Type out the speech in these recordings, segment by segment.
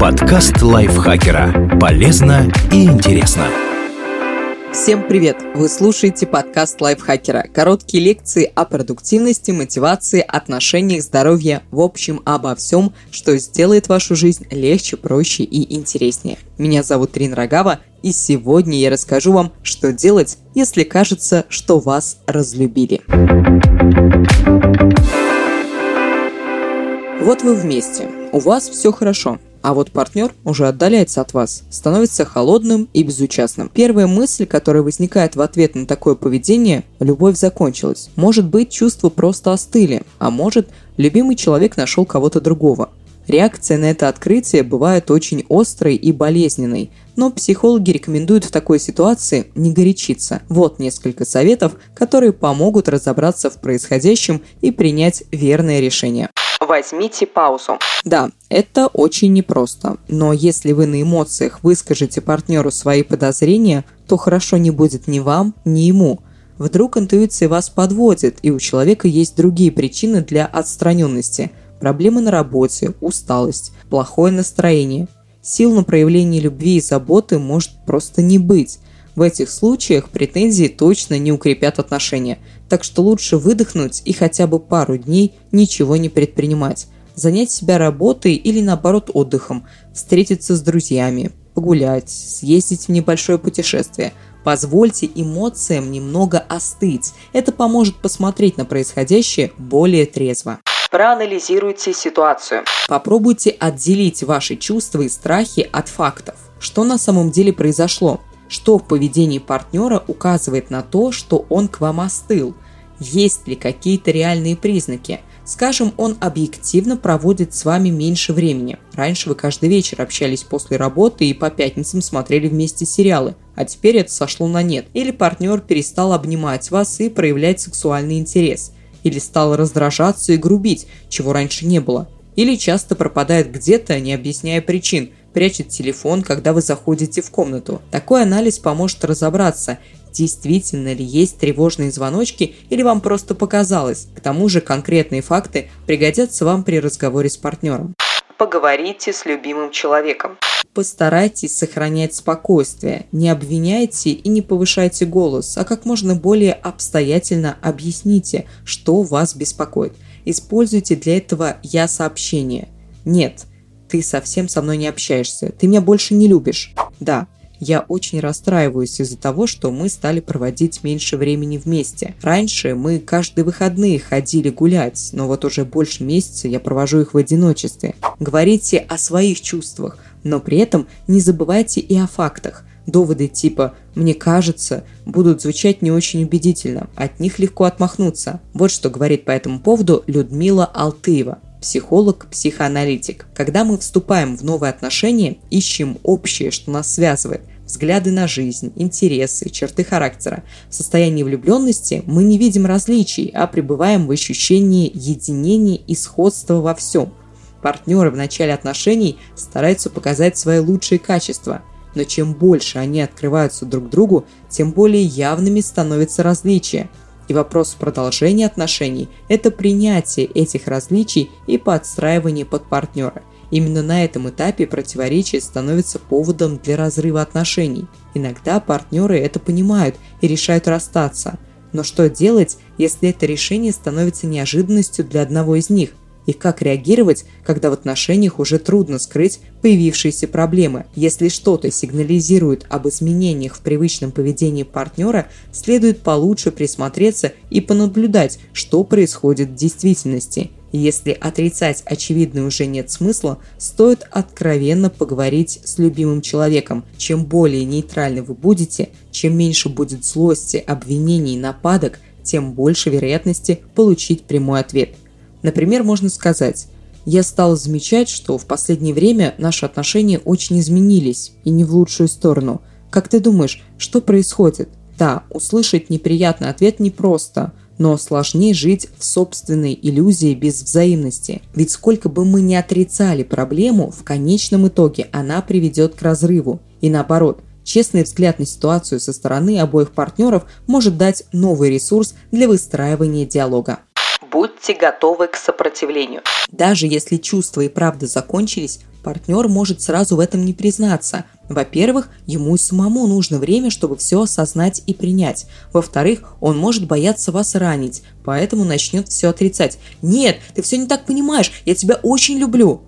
Подкаст лайфхакера. Полезно и интересно. Всем привет! Вы слушаете подкаст лайфхакера. Короткие лекции о продуктивности, мотивации, отношениях, здоровье, в общем, обо всем, что сделает вашу жизнь легче, проще и интереснее. Меня зовут Рин Рогава, и сегодня я расскажу вам, что делать, если кажется, что вас разлюбили. Вот вы вместе, у вас все хорошо, а вот партнер уже отдаляется от вас, становится холодным и безучастным. Первая мысль, которая возникает в ответ на такое поведение – любовь закончилась. Может быть, чувства просто остыли, а может, любимый человек нашел кого-то другого. Реакция на это открытие бывает очень острой и болезненной, но психологи рекомендуют в такой ситуации не горячиться. Вот несколько советов, которые помогут разобраться в происходящем и принять верное решение. Возьмите паузу. Да, это очень непросто, но если вы на эмоциях выскажете партнеру свои подозрения, то хорошо не будет ни вам, ни ему. Вдруг интуиция вас подводит, и у человека есть другие причины для отстраненности. Проблемы на работе, усталость, плохое настроение. Сил на проявление любви и заботы может просто не быть. В этих случаях претензии точно не укрепят отношения, так что лучше выдохнуть и хотя бы пару дней ничего не предпринимать. Занять себя работой или наоборот отдыхом, встретиться с друзьями, погулять, съездить в небольшое путешествие. Позвольте эмоциям немного остыть. Это поможет посмотреть на происходящее более трезво. Проанализируйте ситуацию. Попробуйте отделить ваши чувства и страхи от фактов. Что на самом деле произошло? Что в поведении партнера указывает на то, что он к вам остыл. Есть ли какие-то реальные признаки? Скажем, он объективно проводит с вами меньше времени. Раньше вы каждый вечер общались после работы и по пятницам смотрели вместе сериалы, а теперь это сошло на нет. Или партнер перестал обнимать вас и проявлять сексуальный интерес. Или стал раздражаться и грубить, чего раньше не было. Или часто пропадает где-то, не объясняя причин, прячет телефон, когда вы заходите в комнату. Такой анализ поможет разобраться, действительно ли есть тревожные звоночки или вам просто показалось. К тому же конкретные факты пригодятся вам при разговоре с партнером. Поговорите с любимым человеком. Постарайтесь сохранять спокойствие, не обвиняйте и не повышайте голос, а как можно более обстоятельно объясните, что вас беспокоит. Используйте для этого «я-сообщение». Нет – ты совсем со мной не общаешься, ты меня больше не любишь. Да, я очень расстраиваюсь из-за того, что мы стали проводить меньше времени вместе. Раньше мы каждые выходные ходили гулять, но вот уже больше месяца я провожу их в одиночестве. Говорите о своих чувствах, но при этом не забывайте и о фактах. Доводы типа «мне кажется» будут звучать не очень убедительно, от них легко отмахнуться. Вот что говорит по этому поводу Людмила Алтыева психолог, психоаналитик. Когда мы вступаем в новые отношения, ищем общее, что нас связывает, взгляды на жизнь, интересы, черты характера. В состоянии влюбленности мы не видим различий, а пребываем в ощущении единения и сходства во всем. Партнеры в начале отношений стараются показать свои лучшие качества, но чем больше они открываются друг другу, тем более явными становятся различия – и вопрос продолжения отношений – это принятие этих различий и подстраивание под партнера. Именно на этом этапе противоречие становится поводом для разрыва отношений. Иногда партнеры это понимают и решают расстаться. Но что делать, если это решение становится неожиданностью для одного из них – и как реагировать, когда в отношениях уже трудно скрыть появившиеся проблемы. Если что-то сигнализирует об изменениях в привычном поведении партнера, следует получше присмотреться и понаблюдать, что происходит в действительности. Если отрицать очевидное уже нет смысла, стоит откровенно поговорить с любимым человеком. Чем более нейтральны вы будете, чем меньше будет злости, обвинений, нападок, тем больше вероятности получить прямой ответ – Например, можно сказать, я стал замечать, что в последнее время наши отношения очень изменились, и не в лучшую сторону. Как ты думаешь, что происходит? Да, услышать неприятный ответ непросто, но сложнее жить в собственной иллюзии без взаимности. Ведь сколько бы мы ни отрицали проблему, в конечном итоге она приведет к разрыву. И наоборот, честный взгляд на ситуацию со стороны обоих партнеров может дать новый ресурс для выстраивания диалога. Будьте готовы к сопротивлению. Даже если чувства и правда закончились, партнер может сразу в этом не признаться. Во-первых, ему и самому нужно время, чтобы все осознать и принять. Во-вторых, он может бояться вас ранить, поэтому начнет все отрицать. «Нет, ты все не так понимаешь, я тебя очень люблю!»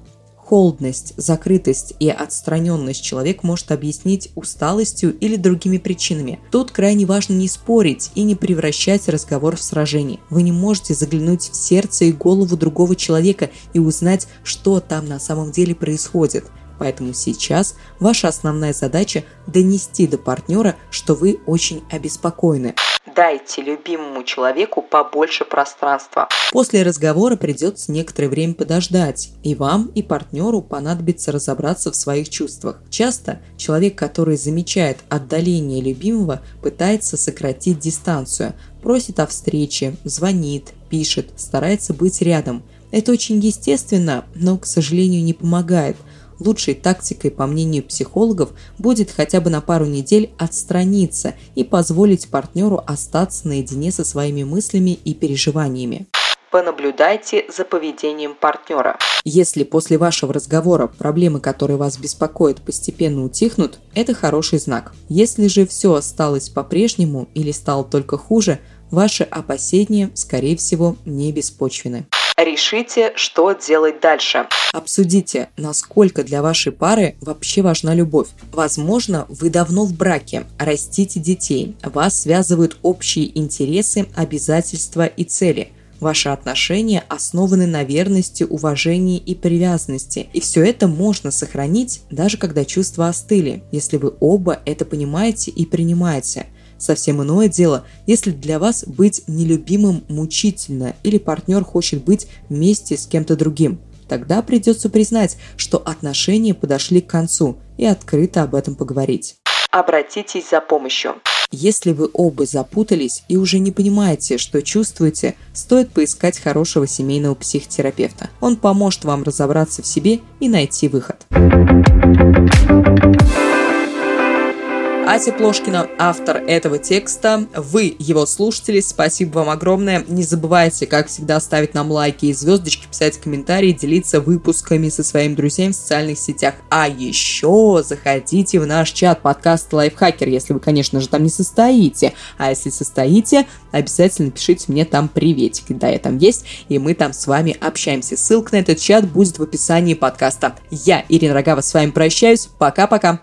Холодность, закрытость и отстраненность человек может объяснить усталостью или другими причинами. Тут крайне важно не спорить и не превращать разговор в сражение. Вы не можете заглянуть в сердце и голову другого человека и узнать, что там на самом деле происходит. Поэтому сейчас ваша основная задача донести до партнера, что вы очень обеспокоены. Дайте любимому человеку побольше пространства. После разговора придется некоторое время подождать, и вам, и партнеру понадобится разобраться в своих чувствах. Часто человек, который замечает отдаление любимого, пытается сократить дистанцию, просит о встрече, звонит, пишет, старается быть рядом. Это очень естественно, но, к сожалению, не помогает – лучшей тактикой, по мнению психологов, будет хотя бы на пару недель отстраниться и позволить партнеру остаться наедине со своими мыслями и переживаниями. Понаблюдайте за поведением партнера. Если после вашего разговора проблемы, которые вас беспокоят, постепенно утихнут, это хороший знак. Если же все осталось по-прежнему или стало только хуже, ваши опасения, скорее всего, не беспочвены. Решите, что делать дальше. Обсудите, насколько для вашей пары вообще важна любовь. Возможно, вы давно в браке, растите детей, вас связывают общие интересы, обязательства и цели – Ваши отношения основаны на верности, уважении и привязанности. И все это можно сохранить, даже когда чувства остыли, если вы оба это понимаете и принимаете – Совсем иное дело, если для вас быть нелюбимым мучительно или партнер хочет быть вместе с кем-то другим. Тогда придется признать, что отношения подошли к концу и открыто об этом поговорить. Обратитесь за помощью. Если вы оба запутались и уже не понимаете, что чувствуете, стоит поискать хорошего семейного психотерапевта. Он поможет вам разобраться в себе и найти выход. Ася Плошкина, автор этого текста. Вы, его слушатели, спасибо вам огромное. Не забывайте, как всегда, ставить нам лайки и звездочки, писать комментарии, делиться выпусками со своими друзьями в социальных сетях. А еще заходите в наш чат подкаст Лайфхакер, если вы, конечно же, там не состоите. А если состоите, обязательно пишите мне там приветик. Да, я там есть, и мы там с вами общаемся. Ссылка на этот чат будет в описании подкаста. Я, Ирина Рогава, с вами прощаюсь. Пока-пока.